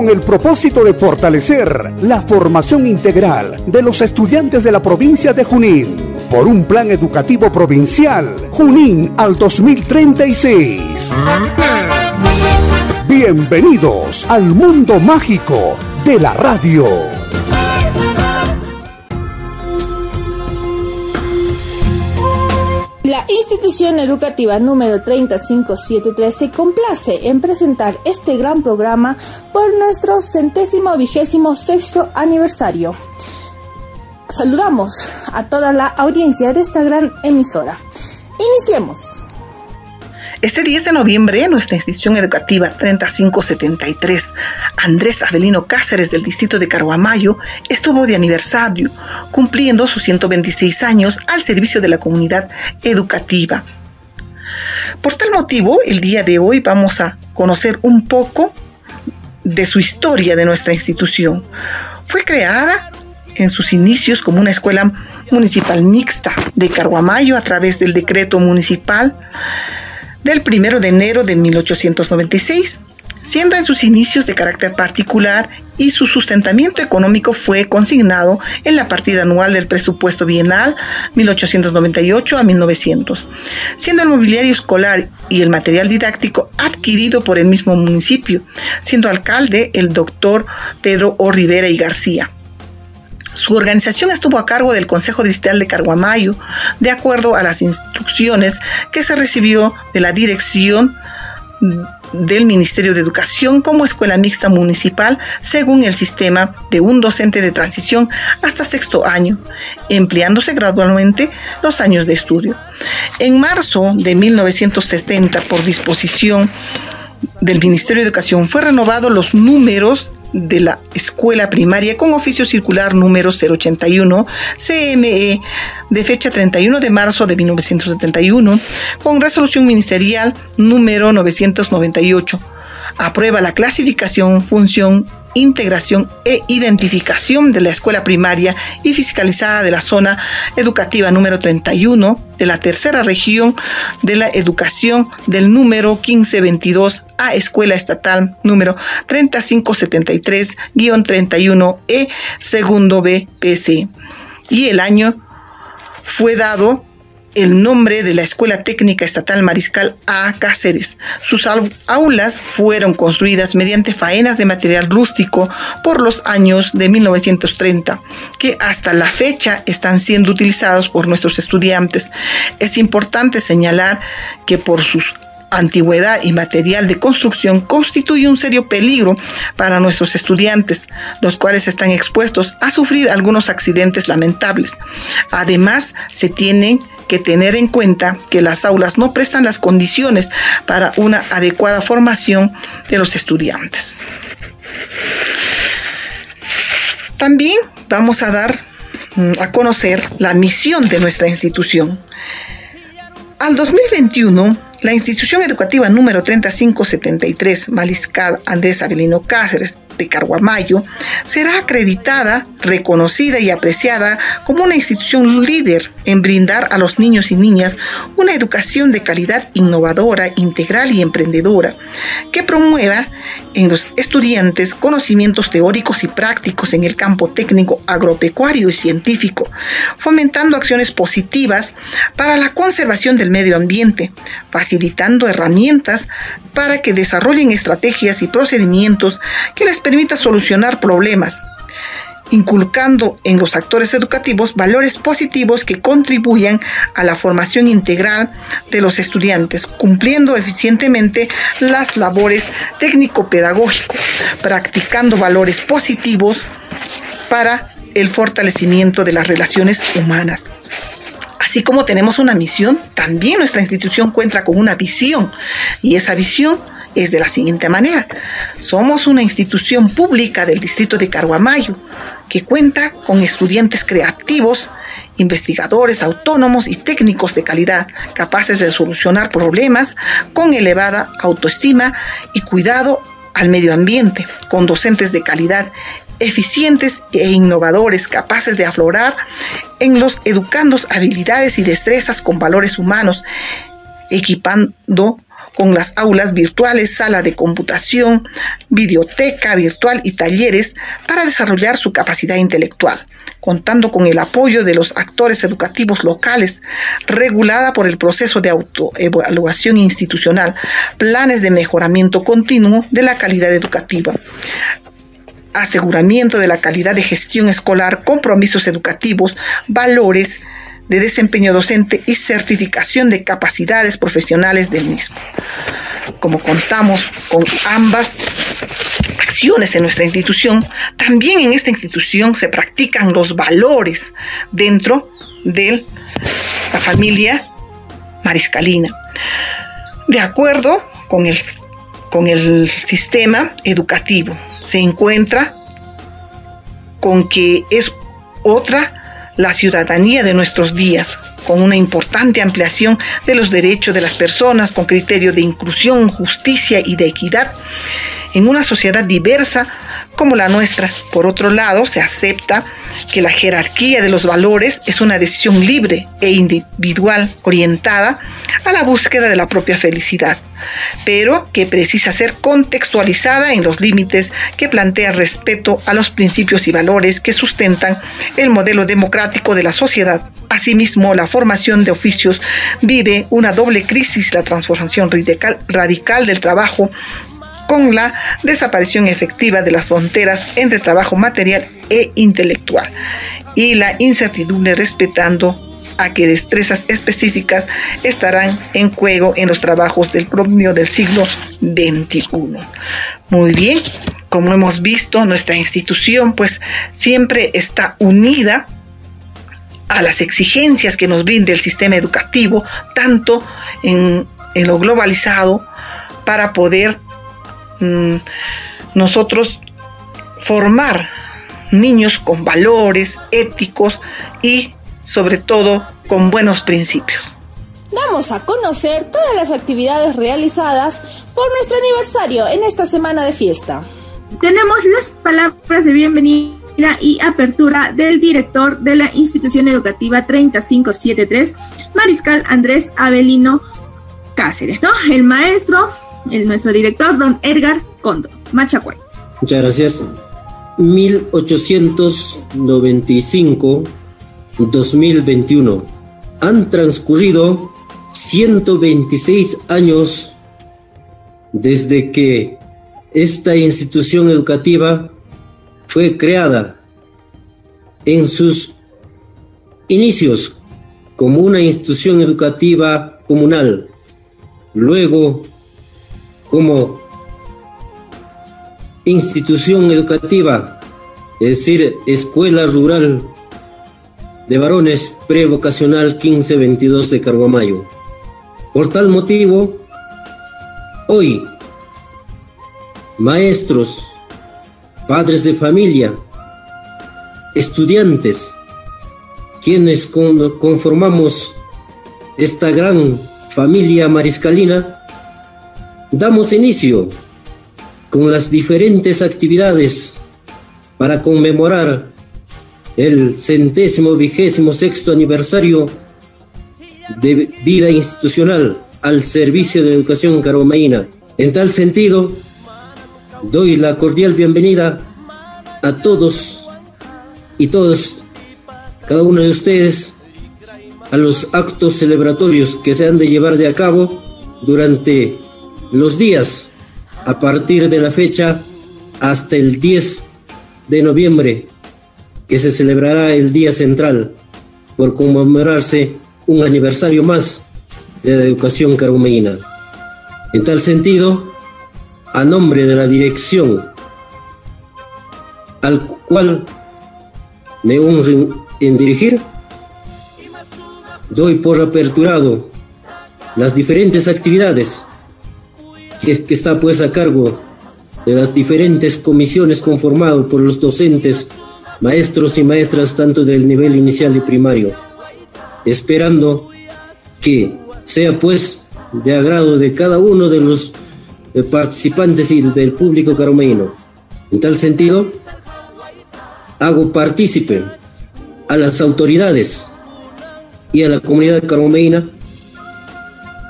Con el propósito de fortalecer la formación integral de los estudiantes de la provincia de Junín por un plan educativo provincial Junín al 2036. Bienvenidos al mundo mágico de la radio. La institución educativa número 3573 se complace en presentar este gran programa por nuestro centésimo vigésimo sexto aniversario. Saludamos a toda la audiencia de esta gran emisora. Iniciemos. Este 10 de noviembre, nuestra institución educativa 3573, Andrés Avelino Cáceres del distrito de Caruamayo, estuvo de aniversario, cumpliendo sus 126 años al servicio de la comunidad educativa. Por tal motivo, el día de hoy vamos a conocer un poco de su historia de nuestra institución. Fue creada en sus inicios como una escuela municipal mixta de Caruamayo a través del decreto municipal del 1 de enero de 1896, siendo en sus inicios de carácter particular y su sustentamiento económico fue consignado en la partida anual del presupuesto bienal 1898 a 1900, siendo el mobiliario escolar y el material didáctico adquirido por el mismo municipio, siendo alcalde el doctor Pedro O. Rivera y García. Su organización estuvo a cargo del Consejo Distrital de Carguamayo, de acuerdo a las instrucciones que se recibió de la dirección del Ministerio de Educación como escuela mixta municipal según el sistema de un docente de transición hasta sexto año, empleándose gradualmente los años de estudio. En marzo de 1970, por disposición del Ministerio de Educación, fue renovado los números de la escuela primaria con oficio circular número 081 CME de fecha 31 de marzo de 1971 con resolución ministerial número 998. Aprueba la clasificación, función integración e identificación de la escuela primaria y fiscalizada de la zona educativa número 31 de la tercera región de la educación del número 1522 a escuela estatal número 3573-31E segundo BPC. Y el año fue dado el nombre de la Escuela Técnica Estatal Mariscal A. Cáceres. Sus aulas fueron construidas mediante faenas de material rústico por los años de 1930, que hasta la fecha están siendo utilizados por nuestros estudiantes. Es importante señalar que por sus antigüedad y material de construcción constituye un serio peligro para nuestros estudiantes, los cuales están expuestos a sufrir algunos accidentes lamentables. Además, se tienen que tener en cuenta que las aulas no prestan las condiciones para una adecuada formación de los estudiantes. También vamos a dar mm, a conocer la misión de nuestra institución. Al 2021, la institución educativa número 3573, Maliscal Andrés Avelino Cáceres, de Carguamayo, será acreditada, reconocida y apreciada como una institución líder en brindar a los niños y niñas una educación de calidad innovadora, integral y emprendedora, que promueva en los estudiantes conocimientos teóricos y prácticos en el campo técnico, agropecuario y científico, fomentando acciones positivas para la conservación del medio ambiente, facilitando herramientas para que desarrollen estrategias y procedimientos que les permita solucionar problemas, inculcando en los actores educativos valores positivos que contribuyan a la formación integral de los estudiantes, cumpliendo eficientemente las labores técnico-pedagógicos, practicando valores positivos para el fortalecimiento de las relaciones humanas. Así como tenemos una misión, también nuestra institución cuenta con una visión y esa visión es de la siguiente manera. Somos una institución pública del distrito de Caruamayo que cuenta con estudiantes creativos investigadores autónomos y técnicos de calidad, capaces de solucionar problemas con elevada autoestima y cuidado al medio ambiente, con docentes de calidad eficientes e innovadores, capaces de aflorar en los educandos habilidades y destrezas con valores humanos, equipando con las aulas virtuales, sala de computación, biblioteca virtual y talleres para desarrollar su capacidad intelectual, contando con el apoyo de los actores educativos locales, regulada por el proceso de autoevaluación institucional, planes de mejoramiento continuo de la calidad educativa, aseguramiento de la calidad de gestión escolar, compromisos educativos, valores de desempeño docente y certificación de capacidades profesionales del mismo. Como contamos con ambas acciones en nuestra institución, también en esta institución se practican los valores dentro de la familia mariscalina. De acuerdo con el, con el sistema educativo, se encuentra con que es otra la ciudadanía de nuestros días, con una importante ampliación de los derechos de las personas con criterio de inclusión, justicia y de equidad en una sociedad diversa como la nuestra. Por otro lado, se acepta que la jerarquía de los valores es una decisión libre e individual orientada a la búsqueda de la propia felicidad, pero que precisa ser contextualizada en los límites que plantea respeto a los principios y valores que sustentan el modelo democrático de la sociedad. Asimismo, la formación de oficios vive una doble crisis, la transformación radical, del trabajo con la desaparición efectiva de las fronteras entre trabajo material e intelectual y la incertidumbre respetando a que destrezas específicas estarán en juego en los trabajos del propio del siglo XXI. Muy bien, como hemos visto, nuestra institución pues siempre está unida a las exigencias que nos brinda el sistema educativo, tanto en, en lo globalizado, para poder Mm, nosotros formar niños con valores éticos y sobre todo con buenos principios. Damos a conocer todas las actividades realizadas por nuestro aniversario en esta semana de fiesta. Tenemos las palabras de bienvenida y apertura del director de la institución educativa 3573, Mariscal Andrés Avelino Cáceres, ¿no? El maestro el, nuestro director, don Edgar Condo, Machacuay. Muchas gracias. 1895-2021. Han transcurrido 126 años desde que esta institución educativa fue creada en sus inicios como una institución educativa comunal, luego como institución educativa, es decir, Escuela Rural de Varones Prevocacional 1522 de Carguamayo. Por tal motivo, hoy, maestros, padres de familia, estudiantes, quienes conformamos esta gran familia mariscalina, damos inicio con las diferentes actividades para conmemorar el centésimo vigésimo sexto aniversario de vida institucional al servicio de educación caromaína. En tal sentido, doy la cordial bienvenida a todos y todas, cada uno de ustedes, a los actos celebratorios que se han de llevar de a cabo durante los días a partir de la fecha hasta el 10 de noviembre, que se celebrará el Día Central, por conmemorarse un aniversario más de la educación carumeína. En tal sentido, a nombre de la dirección al cual me honro en dirigir, doy por aperturado las diferentes actividades que, está pues a cargo de las diferentes comisiones conformadas por los docentes, maestros y maestras tanto del nivel inicial y primario. esperando que sea pues de agrado de cada uno de los eh, participantes y del público caromeino. En tal sentido, hago partícipe a las autoridades y a la comunidad caromeina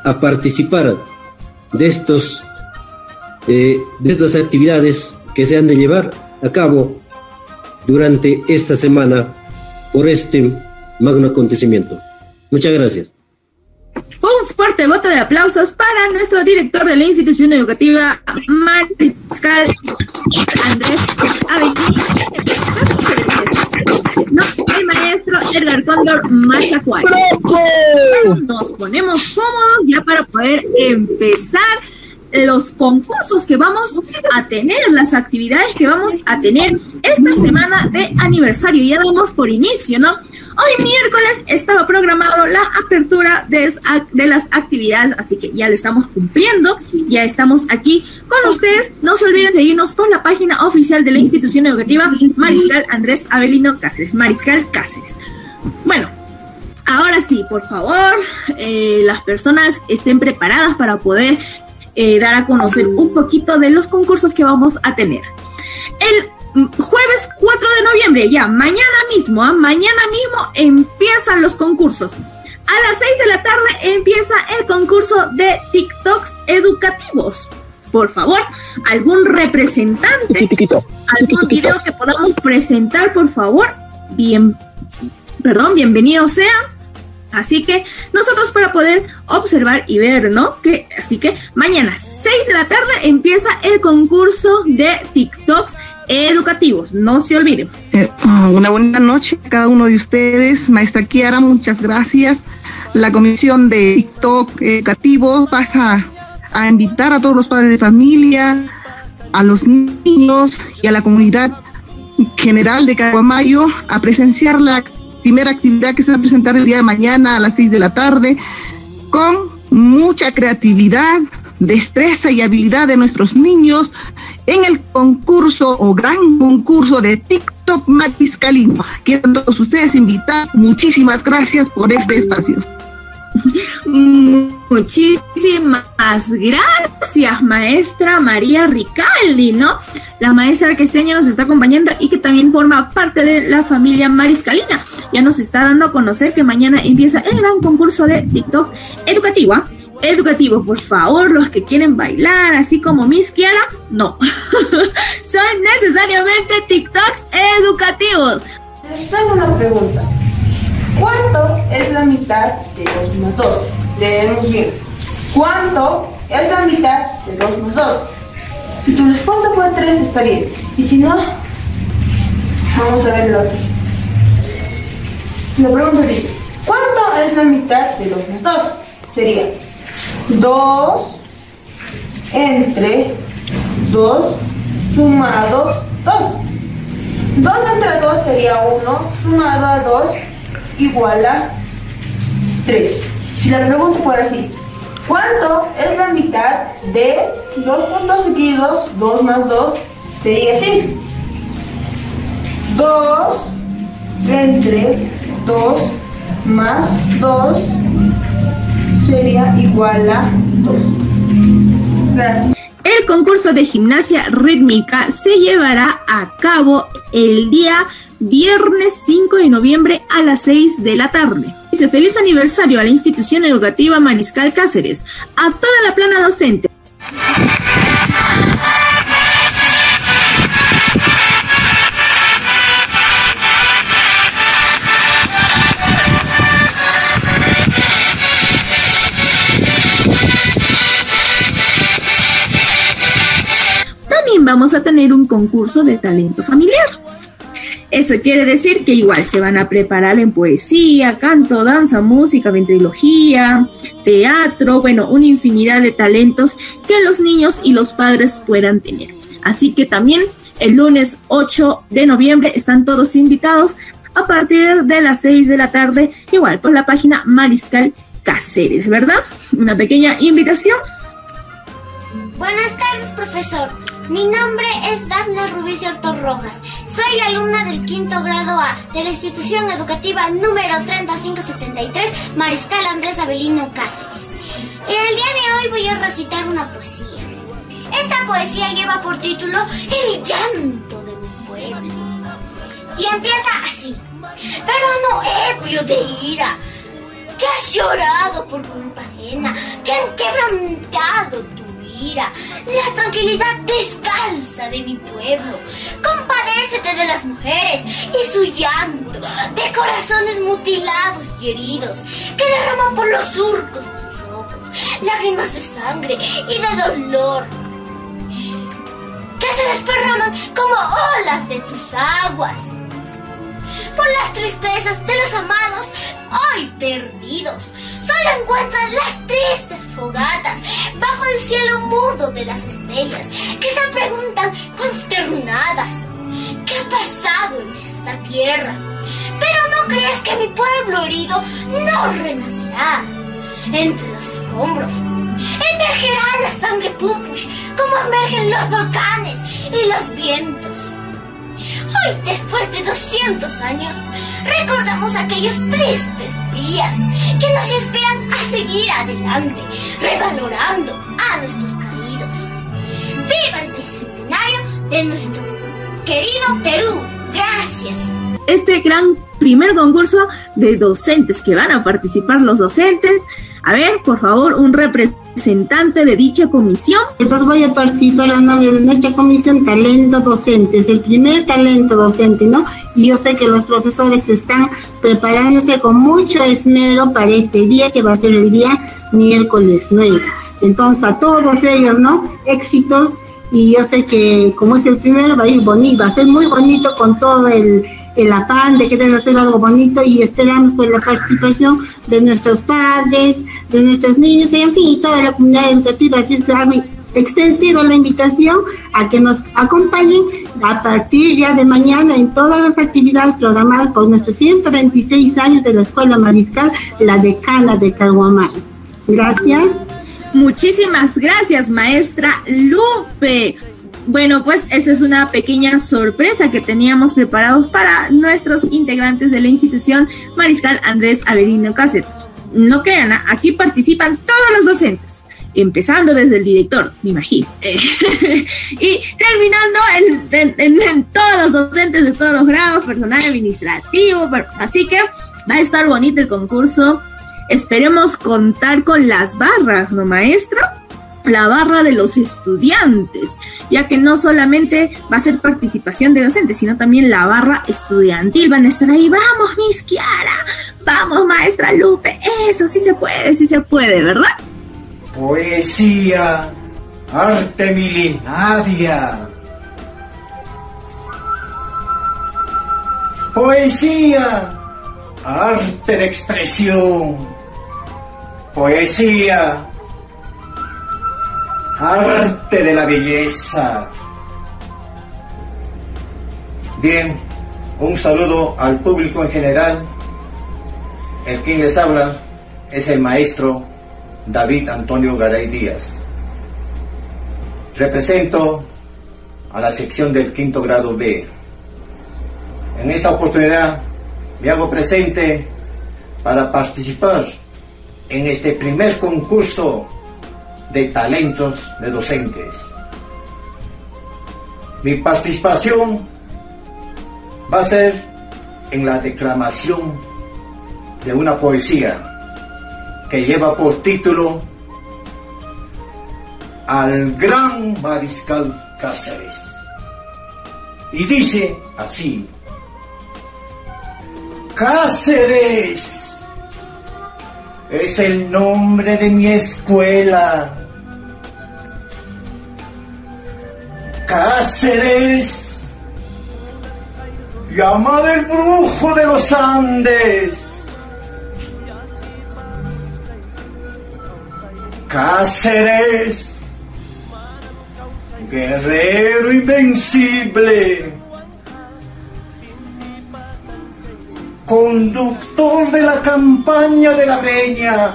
a participar de estos eh, de estas actividades que se han de llevar a cabo durante esta semana por este magno acontecimiento. Muchas gracias. Un fuerte voto de aplausos para nuestro director de la institución educativa, Mariscal Andrés Avelino. No, el maestro Edgar Cóndor Machacuay. Nos ponemos cómodos ya para poder empezar los concursos que vamos a tener, las actividades que vamos a tener esta semana de aniversario. Ya damos por inicio, ¿no? Hoy miércoles estaba programado la apertura de, de, las actividades, así que ya le estamos cumpliendo, ya estamos aquí con ustedes. No se olviden seguirnos por la página oficial de la institución educativa Mariscal Andrés Avelino Cáceres, Mariscal Cáceres. Bueno, ahora sí, por favor, eh, las personas estén preparadas para poder eh, dar a conocer un poquito de los concursos que vamos a tener. El jueves 4 de noviembre, ya mañana mismo, ¿ah? mañana mismo empiezan los concursos. A las 6 de la tarde empieza el concurso de TikToks educativos. Por favor, algún representante, algún video que podamos presentar, por favor, bien, perdón, bienvenido sea Así que nosotros para poder observar y ver, ¿no? Que, así que mañana, 6 de la tarde, empieza el concurso de TikToks educativos. No se olviden. Eh, ah, una buena noche a cada uno de ustedes. Maestra Kiara, muchas gracias. La comisión de TikTok educativo pasa a invitar a todos los padres de familia, a los niños y a la comunidad general de Caguamayo a presenciar la primera actividad que se va a presentar el día de mañana a las 6 de la tarde, con mucha creatividad, destreza y habilidad de nuestros niños en el concurso o gran concurso de TikTok Matiscalino. Quiero todos ustedes invitar. Muchísimas gracias por este espacio. Muchísimas gracias, maestra María Ricaldi, ¿no? La maestra que este año nos está acompañando y que también forma parte de la familia Mariscalina. Ya nos está dando a conocer que mañana empieza el gran concurso de TikTok educativo. ¿ah? Educativo, por favor, los que quieren bailar, así como Miss Kiara, no. Son necesariamente TikToks educativos. Les tengo una pregunta. ¿Cuánto es la mitad de 2 más 2? Leemos bien. ¿Cuánto es la mitad de 2 más 2? Si tu respuesta fue 3, está bien. Y si no, vamos a ver el otro. La pregunta dice, ¿cuánto es la mitad de 2 más 2? Sería 2 entre 2 sumado 2. 2 entre 2 sería 1, sumado a 2 igual a 3. Si la pregunta fuera así, ¿cuánto es la mitad de 2 puntos seguidos? 2 más 2 sería así. 2 entre 2 más 2 sería igual a 2. Gracias. El concurso de gimnasia rítmica se llevará a cabo el día viernes 5 de noviembre a las 6 de la tarde. Dice feliz aniversario a la institución educativa Mariscal Cáceres, a toda la plana docente. También vamos a tener un concurso de talento familiar. Eso quiere decir que igual se van a preparar en poesía, canto, danza, música, ventriloquía, teatro, bueno, una infinidad de talentos que los niños y los padres puedan tener. Así que también el lunes 8 de noviembre están todos invitados a partir de las 6 de la tarde, igual por la página Mariscal Cáceres, ¿verdad? Una pequeña invitación. Buenas tardes, profesor. Mi nombre es Dafne Rubí Hortos Rojas. Soy la alumna del quinto grado A de la institución educativa número 3573 es Mariscal Andrés Avelino Cáceres. Y el día de hoy voy a recitar una poesía. Esta poesía lleva por título El llanto de mi pueblo. Y empieza así. Pero no ebrio de ira, que has llorado por culpa ajena, que han quebrantado la tranquilidad descalza de mi pueblo. Compadécete de las mujeres y su llanto, de corazones mutilados y heridos, que derraman por los surcos de sus ojos, lágrimas de sangre y de dolor que se desparraman como olas de tus aguas. Por las tristezas de los amados hoy perdidos, solo encuentran las tristes fogatas bajo el cielo mudo de las estrellas que se preguntan consternadas, ¿qué ha pasado en esta tierra? Pero no crees que mi pueblo herido no renacerá entre los escombros Emergerá la sangre pumpush como emergen los volcanes y los vientos. Hoy, después de 200 años, recordamos aquellos tristes días que nos inspiran a seguir adelante, revalorando a nuestros caídos. ¡Viva el bicentenario de nuestro querido Perú! Gracias. Este gran primer concurso de docentes que van a participar los docentes. A ver, por favor, un representante de dicha comisión. Pues voy a participar de nuestra comisión Talento Docente, es el primer talento docente, ¿no? Y yo sé que los profesores están preparándose con mucho esmero para este día que va a ser el día miércoles 9. Entonces, a todos ellos, ¿no? Éxitos y yo sé que como es el primero va a ir bonito, va a ser muy bonito con todo el el afán de querer hacer algo bonito y esperamos pues la participación de nuestros padres, de nuestros niños y en fin, y toda la comunidad educativa. Así es extensiva la invitación a que nos acompañen a partir ya de mañana en todas las actividades programadas por nuestros 126 años de la Escuela Mariscal, la decana de Caguamay. Gracias. Muchísimas gracias, maestra Lupe. Bueno, pues esa es una pequeña sorpresa que teníamos preparados para nuestros integrantes de la institución Mariscal Andrés Averino Casset. No crean, aquí participan todos los docentes, empezando desde el director, me imagino, y terminando en, todos los docentes de todos los grados, personal administrativo, así que va a estar bonito el concurso. Esperemos contar con las barras, ¿no, maestro? La barra de los estudiantes, ya que no solamente va a ser participación de docentes, sino también la barra estudiantil. Van a estar ahí, vamos, Miss Kiara, vamos, maestra Lupe, eso sí se puede, sí se puede, ¿verdad? Poesía, arte milenaria. Poesía, arte de expresión. Poesía, arte de la belleza. Bien, un saludo al público en general. El quien les habla es el maestro David Antonio Garay Díaz. Represento a la sección del quinto grado B. En esta oportunidad me hago presente para participar en este primer concurso de talentos de docentes. Mi participación va a ser en la declamación de una poesía que lleva por título Al gran mariscal Cáceres. Y dice así, Cáceres es el nombre de mi escuela Cáceres, llama del brujo de los Andes. Cáceres, guerrero invencible, conductor de la campaña de la Breña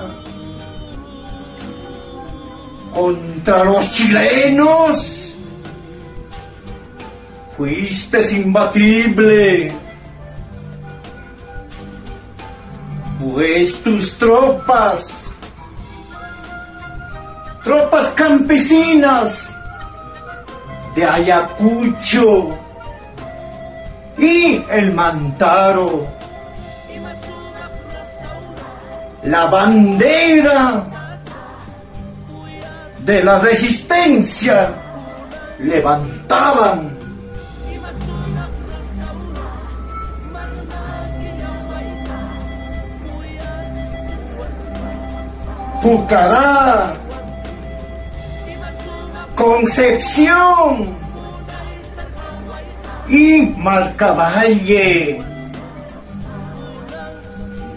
contra los chilenos Fuiste imbatible. pues tus tropas, tropas campesinas de Ayacucho y el Mantaro, la bandera de la resistencia levantaban Pucará, Concepción. Y Marcavalle,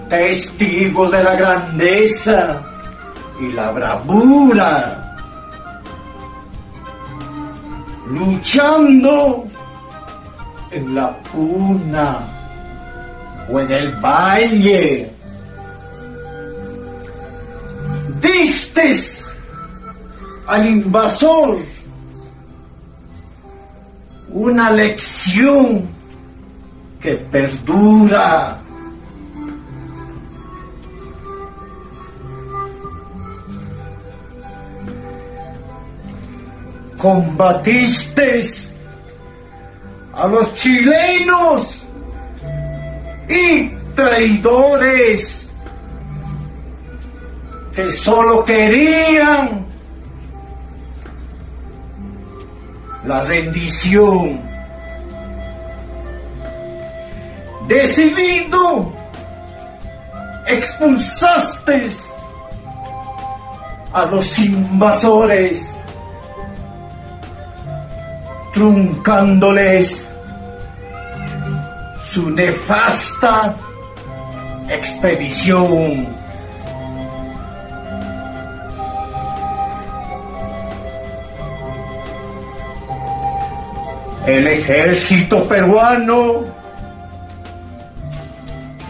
testigos de la grandeza y la bravura, luchando en la cuna o en el valle distes al invasor una lección que perdura. Combatiste a los chilenos y traidores que solo querían la rendición. Decidido, expulsaste a los invasores, truncándoles su nefasta expedición. El ejército peruano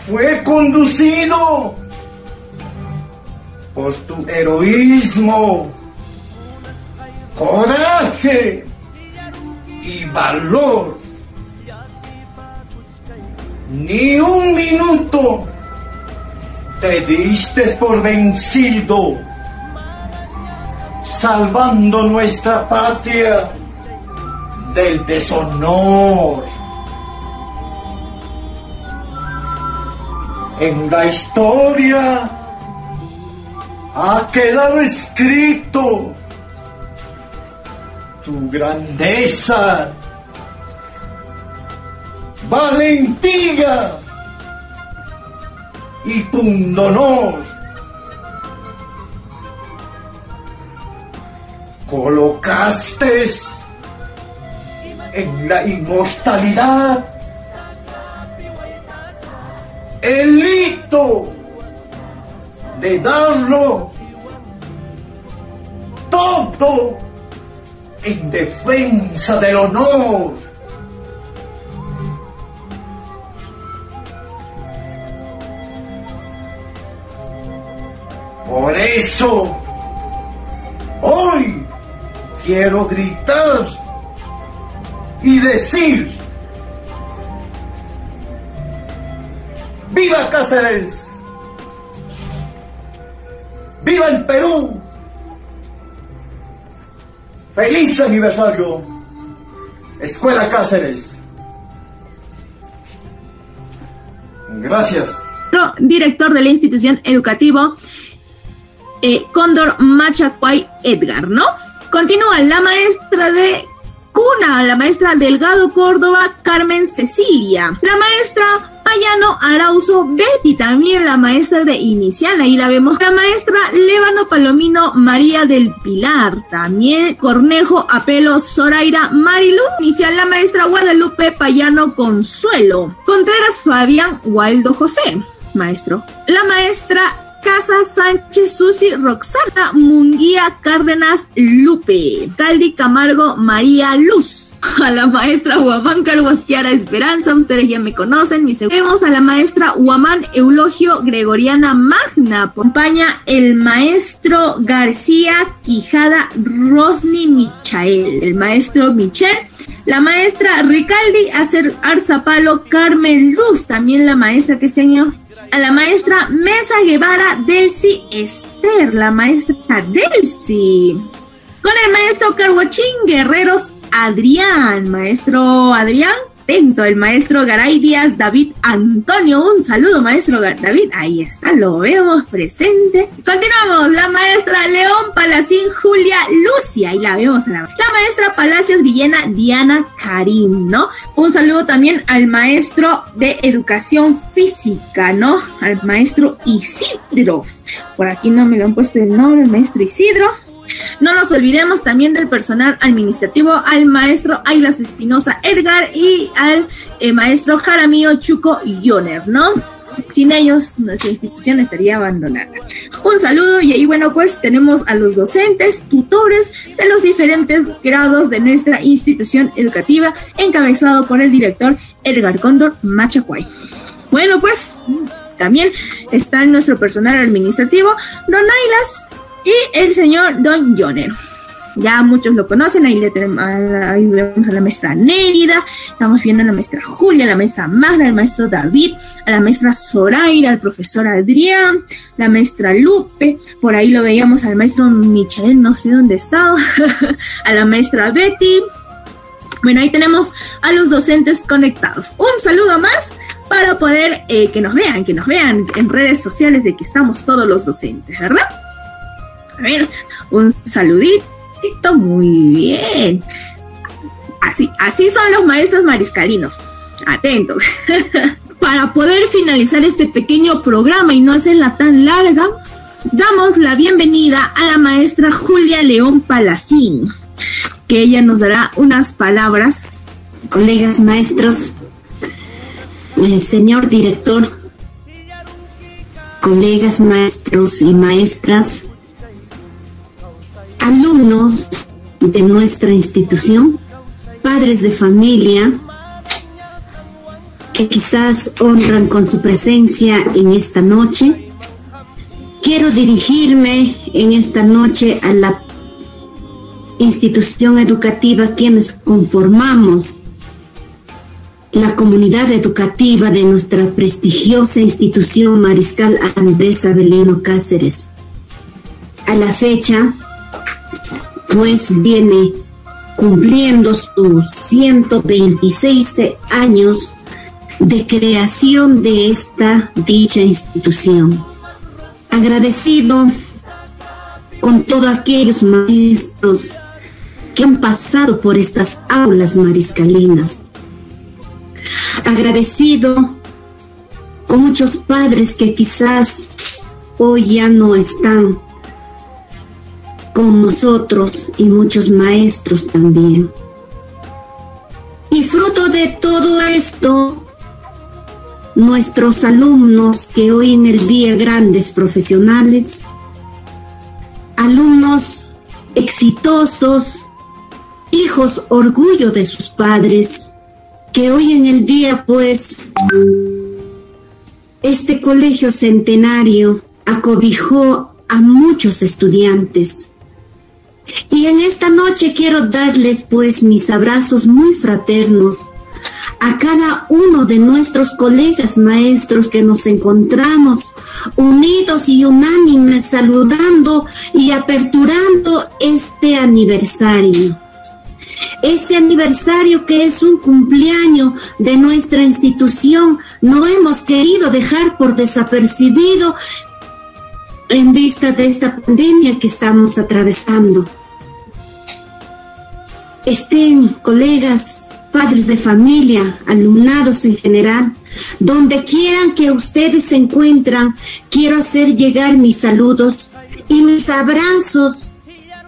fue conducido por tu heroísmo, coraje y valor. Ni un minuto te diste por vencido, salvando nuestra patria del deshonor. En la historia ha quedado escrito tu grandeza, valentía y pundonor. Colocaste en la inmortalidad. El hito de darlo todo en defensa del honor. Por eso, hoy quiero gritar y decir, ¡Viva Cáceres! ¡Viva el Perú! ¡Feliz aniversario! Escuela Cáceres. Gracias. Director de la institución educativa eh, Cóndor Machacuay Edgar, ¿no? Continúa la maestra de Cuna, la maestra Delgado Córdoba, Carmen Cecilia, la maestra Payano Arauzo Betty, también la maestra de inicial, ahí la vemos, la maestra Lébano Palomino María del Pilar, también Cornejo Apelo Zoraira Marilu, inicial la maestra Guadalupe Payano Consuelo, Contreras Fabián Waldo José, maestro, la maestra Casa Sánchez Susi Roxana Munguía Cárdenas Lupe. Caldi Camargo María Luz. A la maestra Huamán Carguasquiara Esperanza, ustedes ya me conocen, mis Vemos a la maestra Huamán Eulogio Gregoriana Magna. Acompaña el maestro García Quijada Rosni Michael. El maestro Michel la maestra Ricaldi Arzapalo Carmen Luz, también la maestra que este año a la maestra Mesa Guevara Delcy Esther, la maestra Delcy. Con el maestro Carhuachín Guerreros Adrián. Maestro Adrián, el maestro Garay Díaz David Antonio. Un saludo, maestro David. Ahí está, lo vemos presente. Continuamos, la maestra León Palacín Julia Lucia. Y la vemos a la, la maestra Palacios Villena Diana Karim, ¿no? Un saludo también al maestro de educación física, ¿no? Al maestro Isidro. Por aquí no me lo han puesto el nombre, el maestro Isidro. No nos olvidemos también del personal administrativo, al maestro Ailas Espinosa Edgar y al eh, maestro Jaramillo Chuco Yoner, ¿no? Sin ellos, nuestra institución estaría abandonada. Un saludo y ahí, bueno, pues tenemos a los docentes, tutores de los diferentes grados de nuestra institución educativa, encabezado por el director Edgar Cóndor Machacuay. Bueno, pues también está nuestro personal administrativo, Don Ailas y el señor Don Joner. Ya muchos lo conocen, ahí, le tenemos, ahí vemos a la maestra Nérida, estamos viendo a la maestra Julia, a la maestra Magda, al maestro David, a la maestra Zoraira, al profesor Adrián, la maestra Lupe, por ahí lo veíamos al maestro Michel, no sé dónde está, a la maestra Betty. Bueno, ahí tenemos a los docentes conectados. Un saludo más para poder eh, que nos vean, que nos vean en redes sociales de que estamos todos los docentes, ¿verdad? A ver, un saludito, muy bien. Así, así son los maestros mariscalinos. Atentos. Para poder finalizar este pequeño programa y no hacerla tan larga, damos la bienvenida a la maestra Julia León Palacín, que ella nos dará unas palabras. Colegas maestros, el señor director, colegas maestros y maestras, alumnos de nuestra institución, padres de familia, que quizás honran con su presencia en esta noche. Quiero dirigirme en esta noche a la institución educativa quienes conformamos la comunidad educativa de nuestra prestigiosa institución Mariscal Andrés Abelino Cáceres. A la fecha, pues viene cumpliendo sus 126 años de creación de esta dicha institución. Agradecido con todos aquellos maestros que han pasado por estas aulas mariscalinas. Agradecido con muchos padres que quizás hoy ya no están con nosotros y muchos maestros también. Y fruto de todo esto, nuestros alumnos que hoy en el día grandes profesionales, alumnos exitosos, hijos orgullo de sus padres, que hoy en el día pues este colegio centenario acobijó a muchos estudiantes y en esta noche quiero darles pues mis abrazos muy fraternos a cada uno de nuestros colegas maestros que nos encontramos unidos y unánimes saludando y aperturando este aniversario. Este aniversario que es un cumpleaños de nuestra institución, no hemos querido dejar por desapercibido en vista de esta pandemia que estamos atravesando estén colegas, padres de familia, alumnados en general, donde quieran que ustedes se encuentran, quiero hacer llegar mis saludos y mis abrazos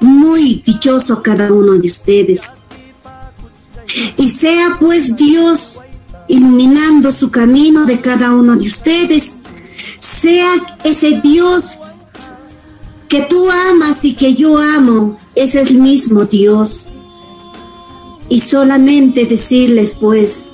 muy dichoso a cada uno de ustedes. Y sea pues Dios iluminando su camino de cada uno de ustedes. Sea ese Dios que tú amas y que yo amo, es el mismo Dios y solamente decirles pues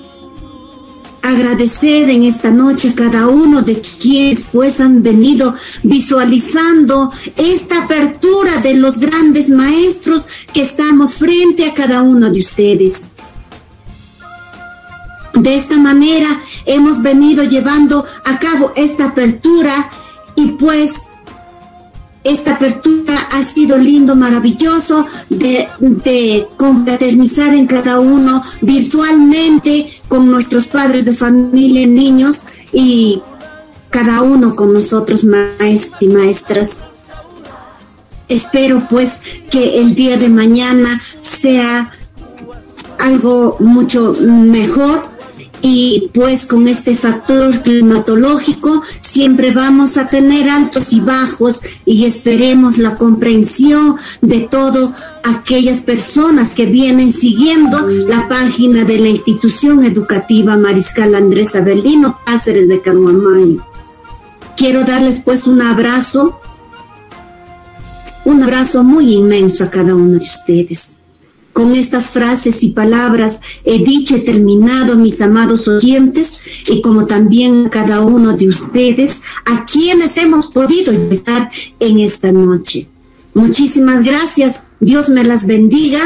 agradecer en esta noche a cada uno de quienes pues han venido visualizando esta apertura de los grandes maestros que estamos frente a cada uno de ustedes. De esta manera hemos venido llevando a cabo esta apertura y pues esta apertura ha sido lindo, maravilloso de, confraternizar en cada uno virtualmente con nuestros padres de familia, niños y cada uno con nosotros, maestros y maestras. Espero pues que el día de mañana sea algo mucho mejor y pues con este factor climatológico siempre vamos a tener altos y bajos y esperemos la comprensión de todas aquellas personas que vienen siguiendo la página de la institución educativa Mariscal Andrés Abelino Cáceres de Caruamayo. Quiero darles pues un abrazo, un abrazo muy inmenso a cada uno de ustedes. Con estas frases y palabras he dicho y terminado, mis amados oyentes, y como también cada uno de ustedes, a quienes hemos podido llegar en esta noche. Muchísimas gracias, Dios me las bendiga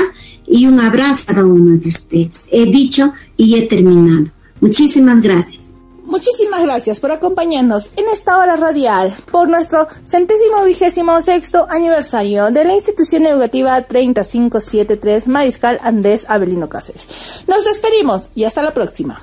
y un abrazo a cada uno de ustedes. He dicho y he terminado. Muchísimas gracias. Muchísimas gracias por acompañarnos en esta hora radial por nuestro centésimo vigésimo sexto aniversario de la institución educativa 3573 Mariscal Andrés Avelino Cáceres. Nos despedimos y hasta la próxima.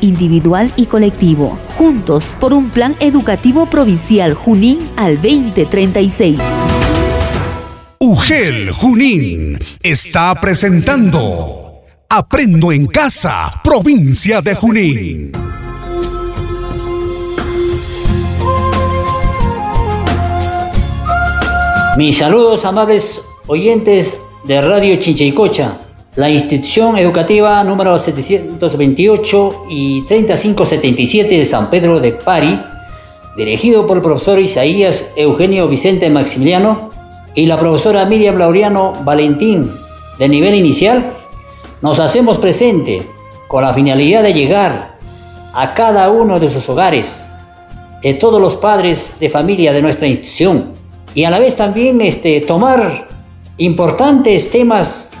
individual y colectivo, juntos por un plan educativo provincial Junín al 2036. UGEL Junín está presentando Aprendo en Casa, provincia de Junín. Mis saludos amables oyentes de Radio Chinchaycocha la institución educativa número 728 y 3577 de San Pedro de Pari, dirigido por el profesor Isaías Eugenio Vicente Maximiliano y la profesora Miriam Laureano Valentín de nivel inicial, nos hacemos presente con la finalidad de llegar a cada uno de sus hogares, de todos los padres de familia de nuestra institución, y a la vez también este, tomar importantes temas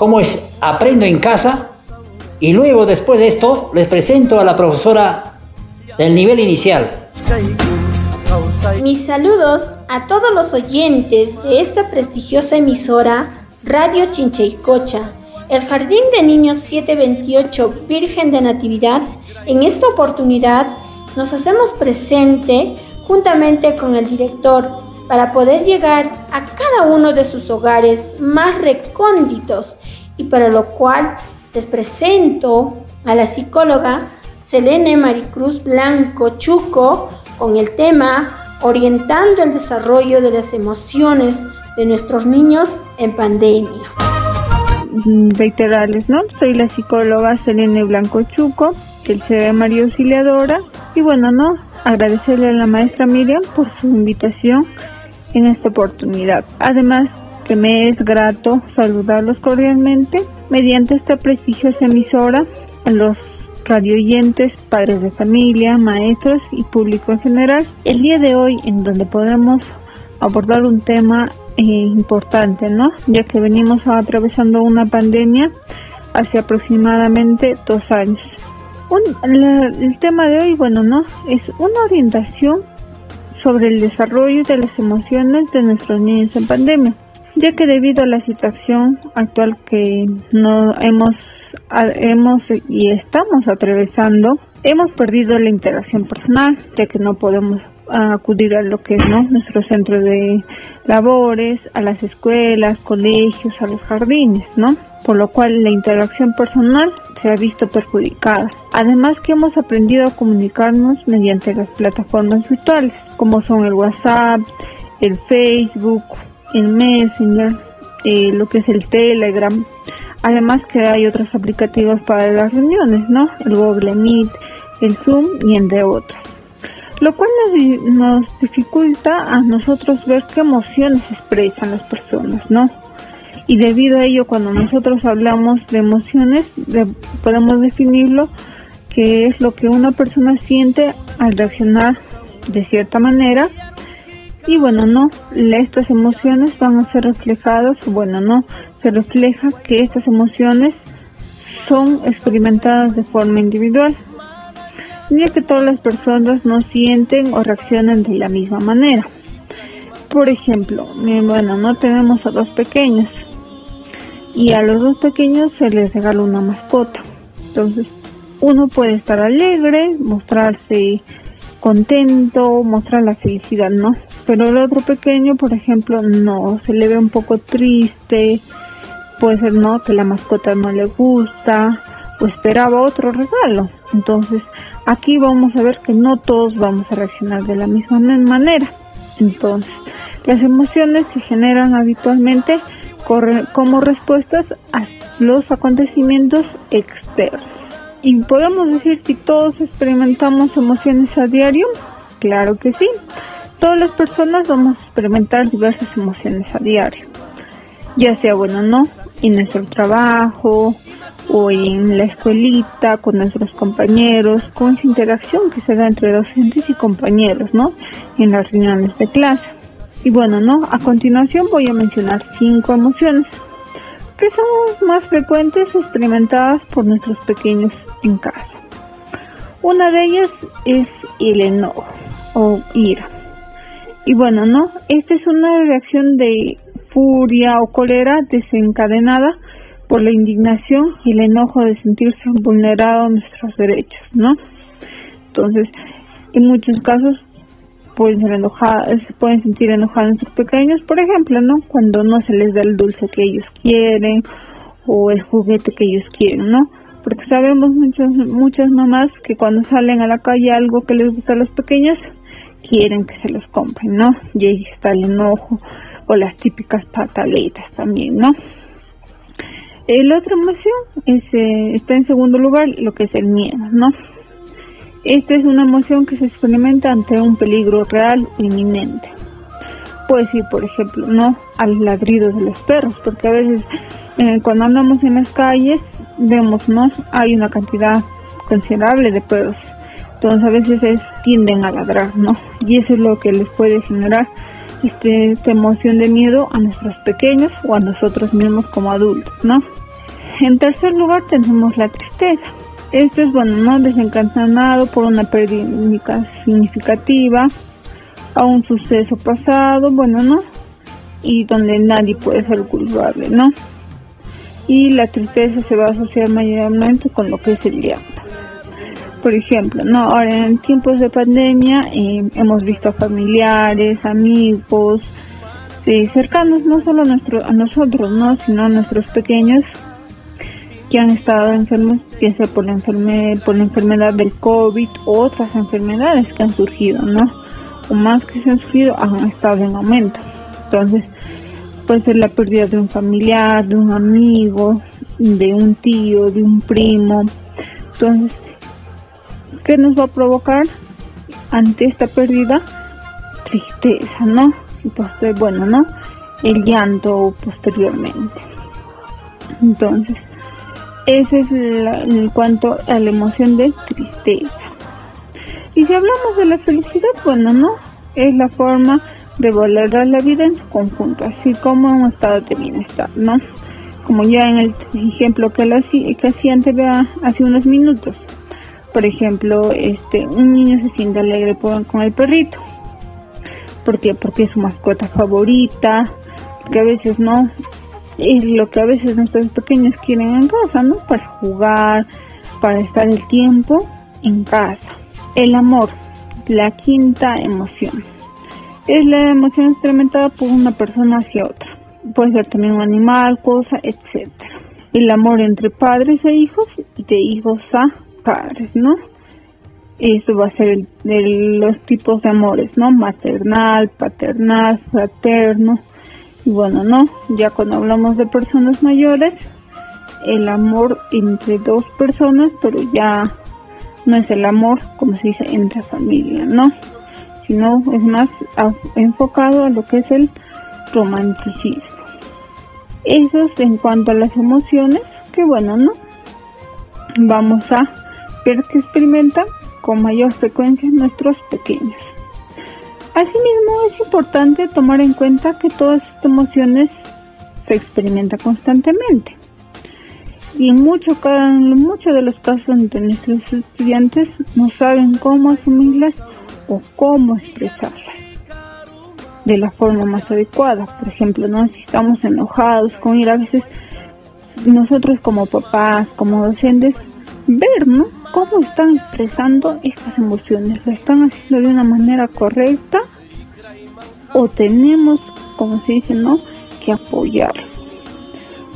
cómo es aprendo en casa y luego después de esto les presento a la profesora del nivel inicial. Mis saludos a todos los oyentes de esta prestigiosa emisora Radio Chincheicocha, el Jardín de Niños 728 Virgen de Natividad. En esta oportunidad nos hacemos presente juntamente con el director para poder llegar a cada uno de sus hogares más recónditos y para lo cual les presento a la psicóloga Selene Maricruz Blanco Chuco con el tema Orientando el desarrollo de las emociones de nuestros niños en pandemia. Mm, reiterarles, ¿no? Soy la psicóloga Selene Blanco Chuco, que el ve María Auxiliadora, y bueno, ¿no? Agradecerle a la maestra Miriam por su invitación en esta oportunidad. Además, que me es grato saludarlos cordialmente mediante esta prestigiosa emisora a los radioyentes, padres de familia, maestros y público en general. El día de hoy en donde podemos abordar un tema eh, importante, ¿no? Ya que venimos atravesando una pandemia hace aproximadamente dos años. el tema de hoy, bueno, ¿no? Es una orientación sobre el desarrollo de las emociones de nuestros niños en pandemia ya que debido a la situación actual que no hemos hemos y estamos atravesando, hemos perdido la interacción personal, ya que no podemos acudir a lo que es nuestro centro de labores, a las escuelas, colegios, a los jardines, ¿no? Por lo cual la interacción personal se ha visto perjudicada. Además que hemos aprendido a comunicarnos mediante las plataformas virtuales, como son el WhatsApp, el Facebook, en Messenger, eh, lo que es el Telegram. Además que hay otros aplicativos para las reuniones, ¿no? El Google Meet, el Zoom y entre otros. Lo cual nos, nos dificulta a nosotros ver qué emociones expresan las personas, ¿no? Y debido a ello, cuando nosotros hablamos de emociones, podemos definirlo que es lo que una persona siente al reaccionar de cierta manera y bueno, no, estas emociones van a ser reflejadas, bueno, no, se refleja que estas emociones son experimentadas de forma individual, ya que todas las personas no sienten o reaccionan de la misma manera. Por ejemplo, bueno, no tenemos a dos pequeños y a los dos pequeños se les regala una mascota. Entonces, uno puede estar alegre, mostrarse contento, mostrar la felicidad, ¿no? Pero el otro pequeño, por ejemplo, no, se le ve un poco triste, puede ser, ¿no? Que la mascota no le gusta o esperaba otro regalo. Entonces, aquí vamos a ver que no todos vamos a reaccionar de la misma manera. Entonces, las emociones se generan habitualmente como respuestas a los acontecimientos externos. ¿Y podemos decir que todos experimentamos emociones a diario? Claro que sí. Todas las personas vamos a experimentar diversas emociones a diario. Ya sea, bueno, no, en nuestro trabajo o en la escuelita, con nuestros compañeros, con esa interacción que se da entre docentes y compañeros, ¿no? En las reuniones de clase. Y bueno, ¿no? A continuación voy a mencionar cinco emociones que son más frecuentes experimentadas por nuestros pequeños en casa. Una de ellas es el enojo o ira. Y bueno, ¿no? Esta es una reacción de furia o cólera desencadenada por la indignación y el enojo de sentirse vulnerados nuestros derechos, ¿no? Entonces, en muchos casos pueden ser enojados, se pueden sentir enojados nuestros pequeños, por ejemplo, ¿no? Cuando no se les da el dulce que ellos quieren o el juguete que ellos quieren, ¿no? Porque sabemos muchas muchas mamás que cuando salen a la calle algo que les gusta a los pequeños quieren que se los compren, ¿no? Y ahí está el enojo o las típicas pataletas también, ¿no? La otra emoción es, eh, está en segundo lugar lo que es el miedo, ¿no? Esta es una emoción que se experimenta ante un peligro real inminente. Puede ser, por ejemplo, no al ladrido de los perros, porque a veces eh, cuando andamos en las calles vemos, ¿no? Hay una cantidad considerable de perros. Entonces a veces tienden a ladrar, ¿no? Y eso es lo que les puede generar este, esta emoción de miedo a nuestros pequeños o a nosotros mismos como adultos, ¿no? En tercer lugar tenemos la tristeza. Esto es, bueno, no desencadenado por una pérdida significativa, a un suceso pasado, bueno, ¿no? Y donde nadie puede ser culpable, ¿no? Y la tristeza se va a asociar mayormente con lo que es el llanto. Por ejemplo, ¿no? Ahora en tiempos de pandemia eh, hemos visto familiares, amigos, cercanos no solo a, nuestro, a nosotros, ¿no? Sino a nuestros pequeños que han estado enfermos, ya sea por la, por la enfermedad del COVID o otras enfermedades que han surgido, ¿no? O más que se han surgido, han estado en aumento. Entonces, puede ser la pérdida de un familiar, de un amigo, de un tío, de un primo. Entonces, ¿qué nos va a provocar ante esta pérdida? Tristeza, ¿no? Y pues, bueno, ¿no? El llanto posteriormente. Entonces, ese es en cuanto a la emoción de tristeza. Y si hablamos de la felicidad, bueno, ¿no? Es la forma de valorar la vida en su conjunto, así como un estado de bienestar, ¿no? Como ya en el ejemplo que, la, que hacía antes, hace unos minutos. Por ejemplo, este, un niño se siente alegre con el perrito. ¿Por qué? Porque es su mascota favorita, que a veces no, es lo que a veces nuestros pequeños quieren en casa, ¿no? Para jugar, para estar el tiempo en casa. El amor, la quinta emoción. Es la emoción experimentada por una persona hacia otra. Puede ser también un animal, cosa, etc. El amor entre padres e hijos y de hijos a padres, ¿no? Eso va a ser los tipos de amores, ¿no? Maternal, paternal, fraterno, Y bueno, no, ya cuando hablamos de personas mayores, el amor entre dos personas, pero ya no es el amor, como se dice, entre familia, ¿no? Sino es más enfocado a lo que es el romanticismo. Eso es en cuanto a las emociones, que bueno, ¿no? Vamos a ver que experimentan con mayor frecuencia nuestros pequeños. Asimismo, es importante tomar en cuenta que todas estas emociones se experimentan constantemente. Y en muchos mucho de los casos donde nuestros estudiantes no saben cómo asumirlas o cómo expresarlas de la forma más adecuada. Por ejemplo, ¿no? si estamos enojados con ir a veces nosotros como papás, como docentes, ver ¿no? Cómo están expresando estas emociones. ¿Lo están haciendo de una manera correcta? ¿O tenemos, como se dice, ¿no? que apoyar?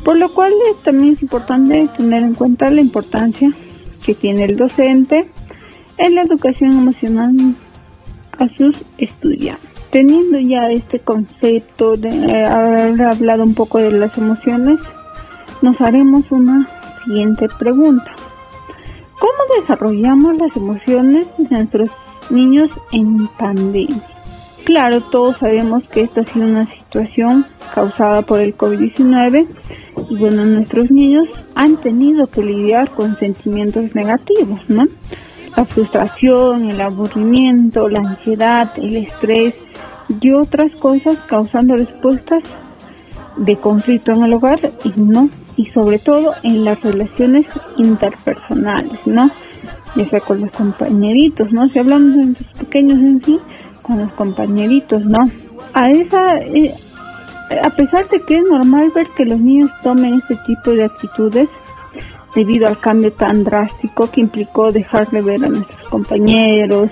Por lo cual también es importante tener en cuenta la importancia que tiene el docente en la educación emocional a sus estudiantes. Teniendo ya este concepto de eh, haber hablado un poco de las emociones, nos haremos una siguiente pregunta. ¿Cómo desarrollamos las emociones de nuestros niños en pandemia? Claro, todos sabemos que esta ha sido una situación causada por el COVID-19 y bueno, nuestros niños han tenido que lidiar con sentimientos negativos, ¿no? La frustración, el aburrimiento, la ansiedad, el estrés y otras cosas causando respuestas de conflicto en el hogar y no y sobre todo en las relaciones interpersonales, ¿no? Ya sea con los compañeritos, ¿no? Si hablamos de los pequeños en sí, con los compañeritos, ¿no? A esa, eh, a pesar de que es normal ver que los niños tomen este tipo de actitudes, debido al cambio tan drástico que implicó dejar de ver a nuestros compañeros,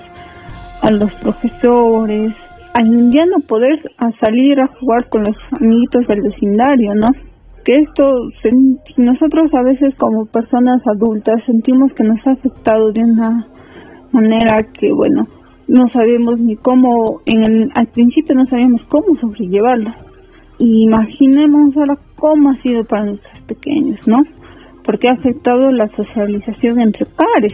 a los profesores, al ya no poder salir a jugar con los amiguitos del vecindario, ¿no? Que esto, nosotros a veces como personas adultas sentimos que nos ha afectado de una manera que, bueno, no sabemos ni cómo, en el, al principio no sabíamos cómo sobrellevarlo. Y imaginemos ahora cómo ha sido para nuestros pequeños, ¿no? Porque ha afectado la socialización entre pares.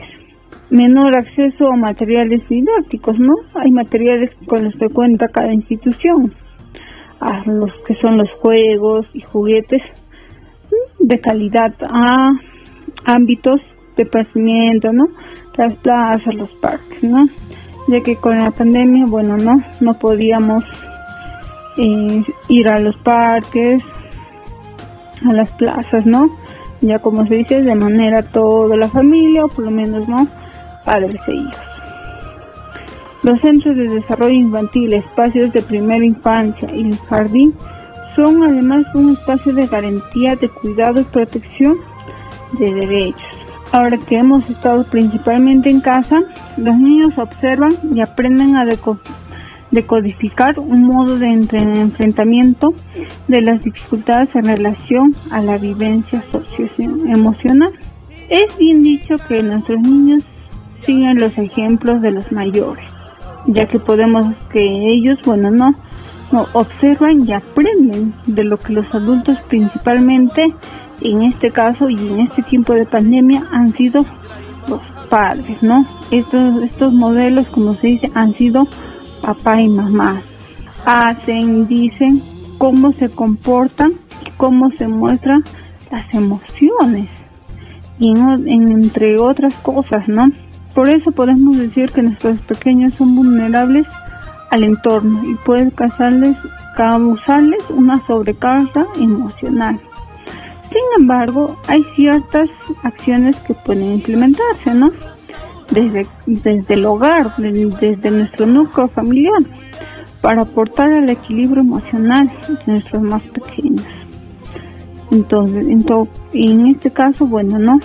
Menor acceso a materiales didácticos, ¿no? Hay materiales con los que cuenta cada institución a los que son los juegos y juguetes de calidad a ámbitos de pasamiento, ¿no? Las plazas, los parques, ¿no? Ya que con la pandemia, bueno, no, no podíamos eh, ir a los parques, a las plazas, ¿no? Ya como se dice, de manera toda la familia, o por lo menos, ¿no? Padres e hijos. Los centros de desarrollo infantil, espacios de primera infancia y el jardín son además un espacio de garantía de cuidado y protección de derechos. Ahora que hemos estado principalmente en casa, los niños observan y aprenden a decodificar un modo de enfrentamiento de las dificultades en relación a la vivencia socioemocional. Es bien dicho que nuestros niños siguen los ejemplos de los mayores ya que podemos que ellos, bueno, no, no observan y aprenden de lo que los adultos principalmente en este caso y en este tiempo de pandemia han sido los padres, ¿no? Estos, estos modelos, como se dice, han sido papá y mamá. Hacen, dicen cómo se comportan, cómo se muestran las emociones y entre otras cosas, ¿no? Por eso podemos decir que nuestros pequeños son vulnerables al entorno y puede causarles, causarles una sobrecarga emocional. Sin embargo, hay ciertas acciones que pueden implementarse, ¿no? Desde, desde el hogar, desde, nuestro núcleo familiar, para aportar al equilibrio emocional de nuestros más pequeños. Entonces, en este caso, bueno, ¿no?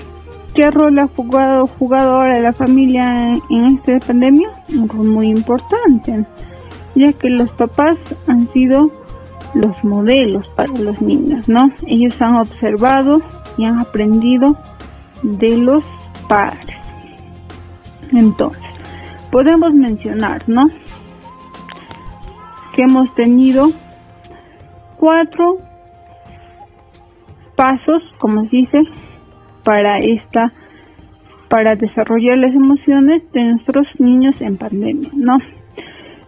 ¿Qué rol ha jugado, jugado ahora la familia en, esta pandemia? Un rol muy importante, ya que los papás han sido los modelos para los niños, ¿no? Ellos han observado y han aprendido de los padres. Entonces, podemos mencionar, ¿no? Que hemos tenido cuatro pasos, como se dice, para esta para desarrollar las emociones de nuestros niños en pandemia, ¿no?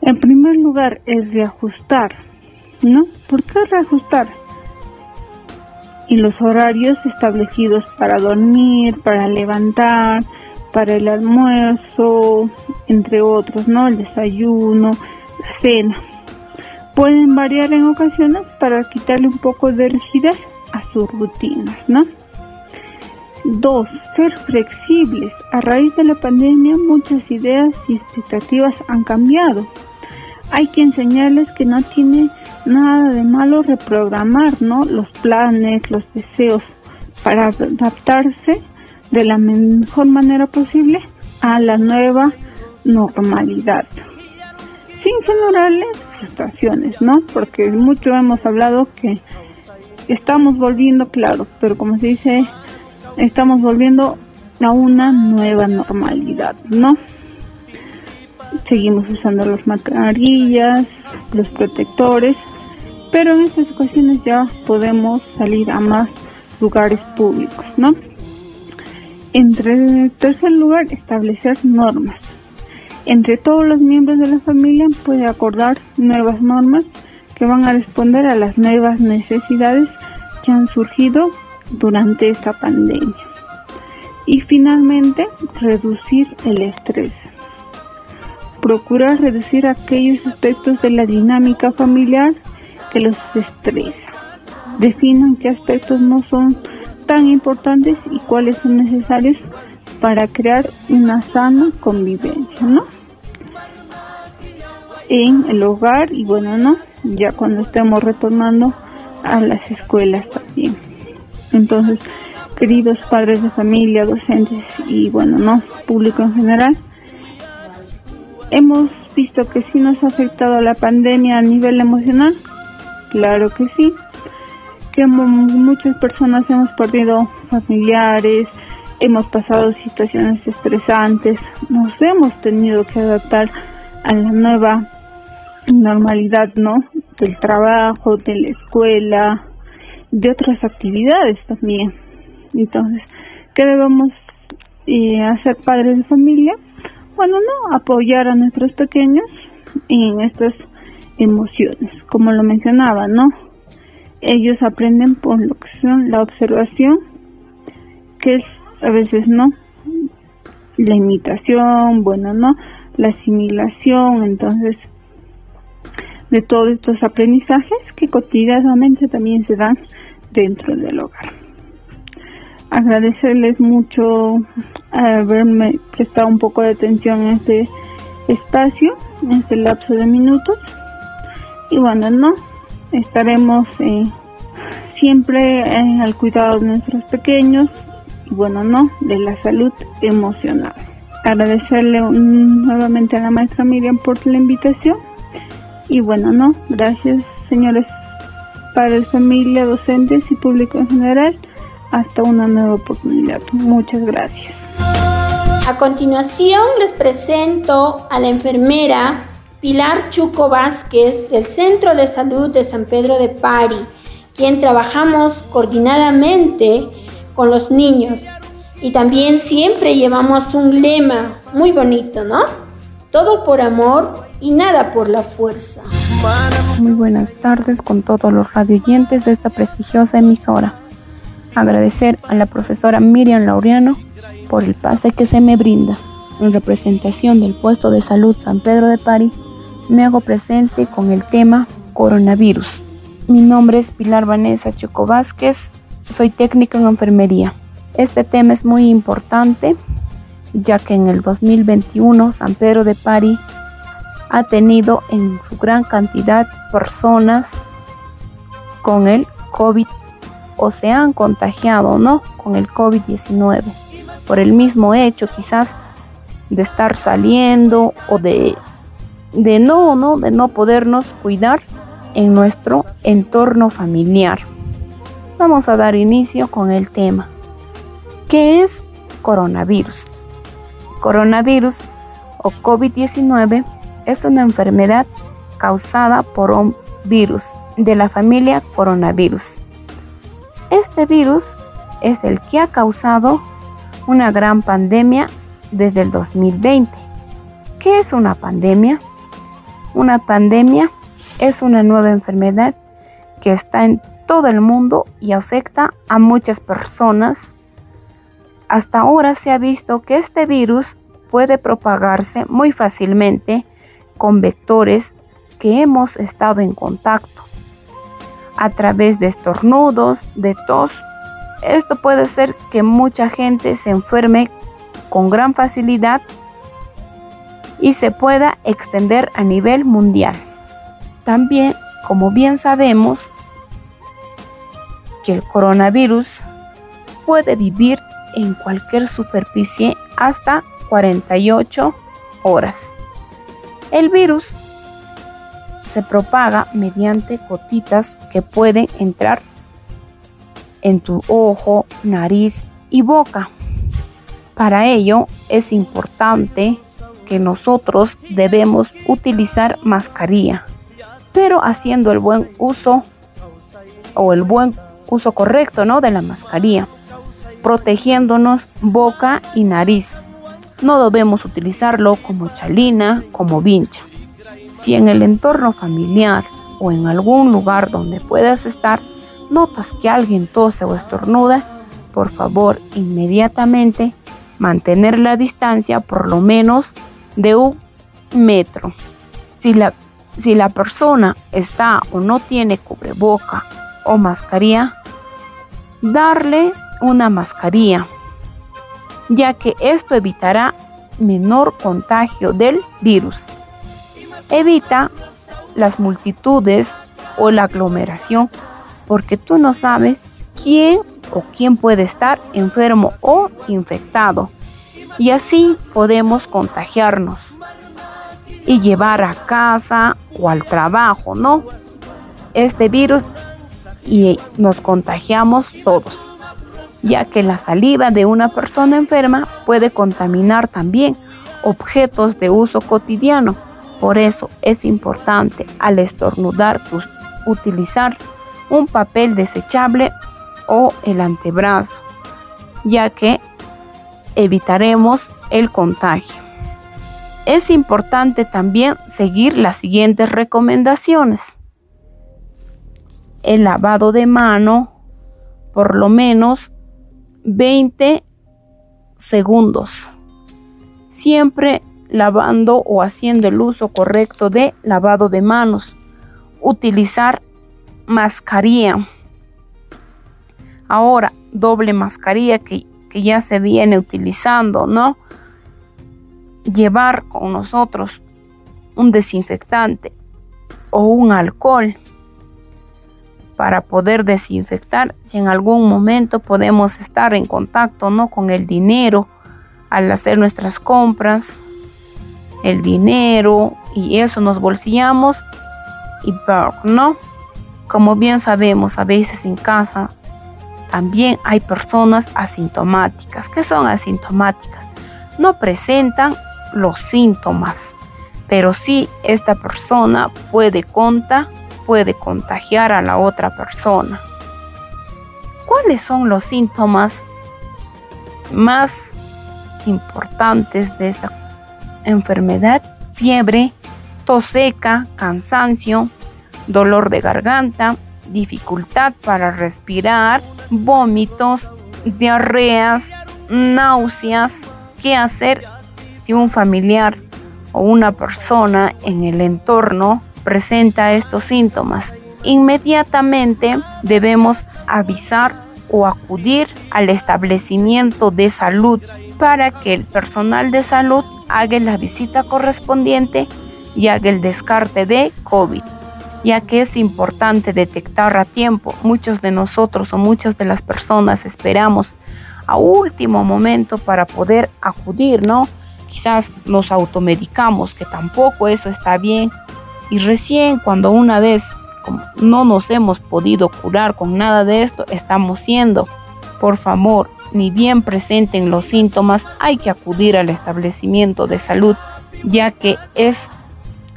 En primer lugar es reajustar, ¿no? ¿Por qué reajustar? Y los horarios establecidos para dormir, para levantar, para el almuerzo, entre otros, ¿no? El desayuno, la cena. Pueden variar en ocasiones para quitarle un poco de rigidez a sus rutinas, ¿no? Dos, ser flexibles. A raíz de la pandemia muchas ideas y expectativas han cambiado. Hay que enseñarles que no tiene nada de malo reprogramar los planes, los deseos para adaptarse de la mejor manera posible a la nueva normalidad. Sin generarles frustraciones, ¿no? Porque mucho hemos hablado que estamos volviendo, claro, pero como se dice estamos volviendo a una nueva normalidad, ¿no? Seguimos usando las mascarillas, los protectores, pero en estas ocasiones ya podemos salir a más lugares públicos, ¿no? En tercer lugar, establecer normas. Entre todos los miembros de la familia puede acordar nuevas normas que van a responder a las nuevas necesidades que han surgido durante esta pandemia. Y finalmente, reducir el estrés. Procurar reducir aquellos aspectos de la dinámica familiar que los estresa. Definan qué aspectos no son tan importantes y cuáles son necesarios para crear una sana convivencia, ¿no? En el hogar y bueno, ¿no? Ya cuando estemos retornando a las escuelas también. Entonces, queridos padres de familia, docentes y bueno, no, público en general, hemos visto que sí nos ha afectado la pandemia a nivel emocional, claro que sí, que muchas personas hemos perdido familiares, hemos pasado situaciones estresantes, nos hemos tenido que adaptar a la nueva normalidad, ¿no? Del trabajo, de la escuela, de otras actividades también. Entonces, ¿qué debemos eh, hacer padres de familia? Bueno, no, apoyar a nuestros pequeños en estas emociones, como lo mencionaba, ¿no? Ellos aprenden por lo que son la observación, que es a veces no, la imitación, bueno, ¿no? La asimilación, entonces de todos estos aprendizajes que cotidianamente también se dan dentro del hogar. Agradecerles mucho haberme prestado un poco de atención en este espacio, en este lapso de minutos. Y bueno, no, estaremos eh, siempre eh, al cuidado de nuestros pequeños y bueno, no, de la salud emocional. Agradecerle nuevamente a la maestra Miriam por la invitación y bueno, no, gracias señores padres, familia, docentes y público en general. Hasta una nueva oportunidad. Muchas gracias. A continuación les presento a la enfermera Pilar Chuco Vázquez del Centro de Salud de San Pedro de Pari, quien trabajamos coordinadamente con los niños. Y también siempre llevamos un lema muy bonito, ¿no? Todo por amor y nada por la fuerza. Muy buenas tardes con todos los radioyentes de esta prestigiosa emisora. Agradecer a la profesora Miriam Laureano por el pase que se me brinda. En representación del puesto de salud San Pedro de Pari, me hago presente con el tema coronavirus. Mi nombre es Pilar Vanessa Choco Vázquez, soy técnica en enfermería. Este tema es muy importante ya que en el 2021 San Pedro de Pari ha tenido en su gran cantidad personas con el COVID o se han contagiado, ¿no? Con el COVID-19. Por el mismo hecho quizás de estar saliendo o de, de no, ¿no? De no podernos cuidar en nuestro entorno familiar. Vamos a dar inicio con el tema. ¿Qué es coronavirus? Coronavirus o COVID-19 es una enfermedad causada por un virus de la familia coronavirus. Este virus es el que ha causado una gran pandemia desde el 2020. ¿Qué es una pandemia? Una pandemia es una nueva enfermedad que está en todo el mundo y afecta a muchas personas. Hasta ahora se ha visto que este virus puede propagarse muy fácilmente con vectores que hemos estado en contacto a través de estornudos, de tos. Esto puede ser que mucha gente se enferme con gran facilidad y se pueda extender a nivel mundial. También, como bien sabemos, que el coronavirus puede vivir en cualquier superficie hasta 48 horas. El virus se propaga mediante gotitas que pueden entrar en tu ojo, nariz y boca. Para ello es importante que nosotros debemos utilizar mascarilla, pero haciendo el buen uso o el buen uso correcto ¿no? de la mascarilla, protegiéndonos boca y nariz. No debemos utilizarlo como chalina, como vincha. Si en el entorno familiar o en algún lugar donde puedas estar notas que alguien tose o estornuda, por favor inmediatamente mantener la distancia por lo menos de un metro. Si la, si la persona está o no tiene cubreboca o mascarilla, darle una mascarilla, ya que esto evitará menor contagio del virus. Evita las multitudes o la aglomeración porque tú no sabes quién o quién puede estar enfermo o infectado. Y así podemos contagiarnos y llevar a casa o al trabajo, ¿no? Este virus y nos contagiamos todos, ya que la saliva de una persona enferma puede contaminar también objetos de uso cotidiano por eso es importante al estornudar pues, utilizar un papel desechable o el antebrazo, ya que evitaremos el contagio. Es importante también seguir las siguientes recomendaciones. El lavado de mano por lo menos 20 segundos. Siempre lavando o haciendo el uso correcto de lavado de manos. Utilizar mascarilla. Ahora, doble mascarilla que, que ya se viene utilizando, ¿no? Llevar con nosotros un desinfectante o un alcohol para poder desinfectar si en algún momento podemos estar en contacto no con el dinero al hacer nuestras compras el dinero y eso nos bolsillamos y ¿no? Como bien sabemos, a veces en casa también hay personas asintomáticas. ¿Qué son asintomáticas? No presentan los síntomas, pero sí esta persona puede conta, puede contagiar a la otra persona. ¿Cuáles son los síntomas más importantes de esta enfermedad, fiebre, tos seca, cansancio, dolor de garganta, dificultad para respirar, vómitos, diarreas, náuseas. ¿Qué hacer si un familiar o una persona en el entorno presenta estos síntomas? Inmediatamente debemos avisar o acudir al establecimiento de salud para que el personal de salud haga la visita correspondiente y haga el descarte de COVID, ya que es importante detectar a tiempo. Muchos de nosotros o muchas de las personas esperamos a último momento para poder acudir, ¿no? Quizás nos automedicamos, que tampoco eso está bien. Y recién cuando una vez no nos hemos podido curar con nada de esto, estamos siendo, por favor, ni bien presenten los síntomas, hay que acudir al establecimiento de salud, ya que es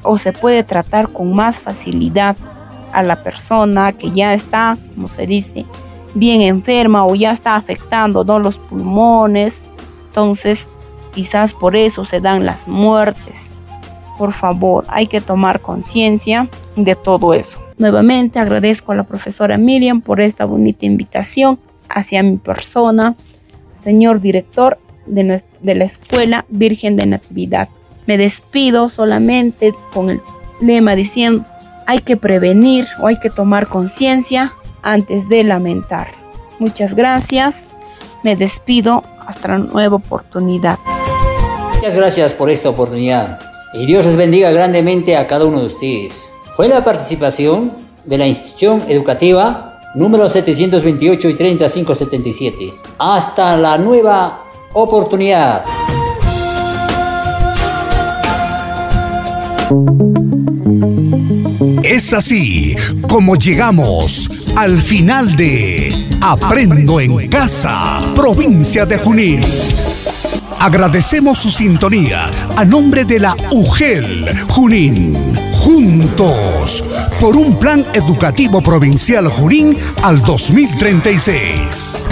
o se puede tratar con más facilidad a la persona que ya está, como se dice, bien enferma o ya está afectando ¿no? los pulmones. Entonces, quizás por eso se dan las muertes. Por favor, hay que tomar conciencia de todo eso. Nuevamente agradezco a la profesora Miriam por esta bonita invitación hacia mi persona, señor director de, la Escuela Virgen de Natividad. Me despido solamente con el lema diciendo, hay que prevenir o hay que tomar conciencia antes de lamentar. Muchas gracias. Me despido hasta la nueva oportunidad. Muchas gracias por esta oportunidad. Y Dios les bendiga grandemente a cada uno de ustedes. Fue la participación de la institución educativa número 728 y 3577. Hasta la nueva oportunidad. Es así como llegamos al final de Aprendo en Casa, provincia de Junín. Agradecemos su sintonía a nombre de la UGEL Junín. Juntos por un plan educativo provincial Junín al 2036.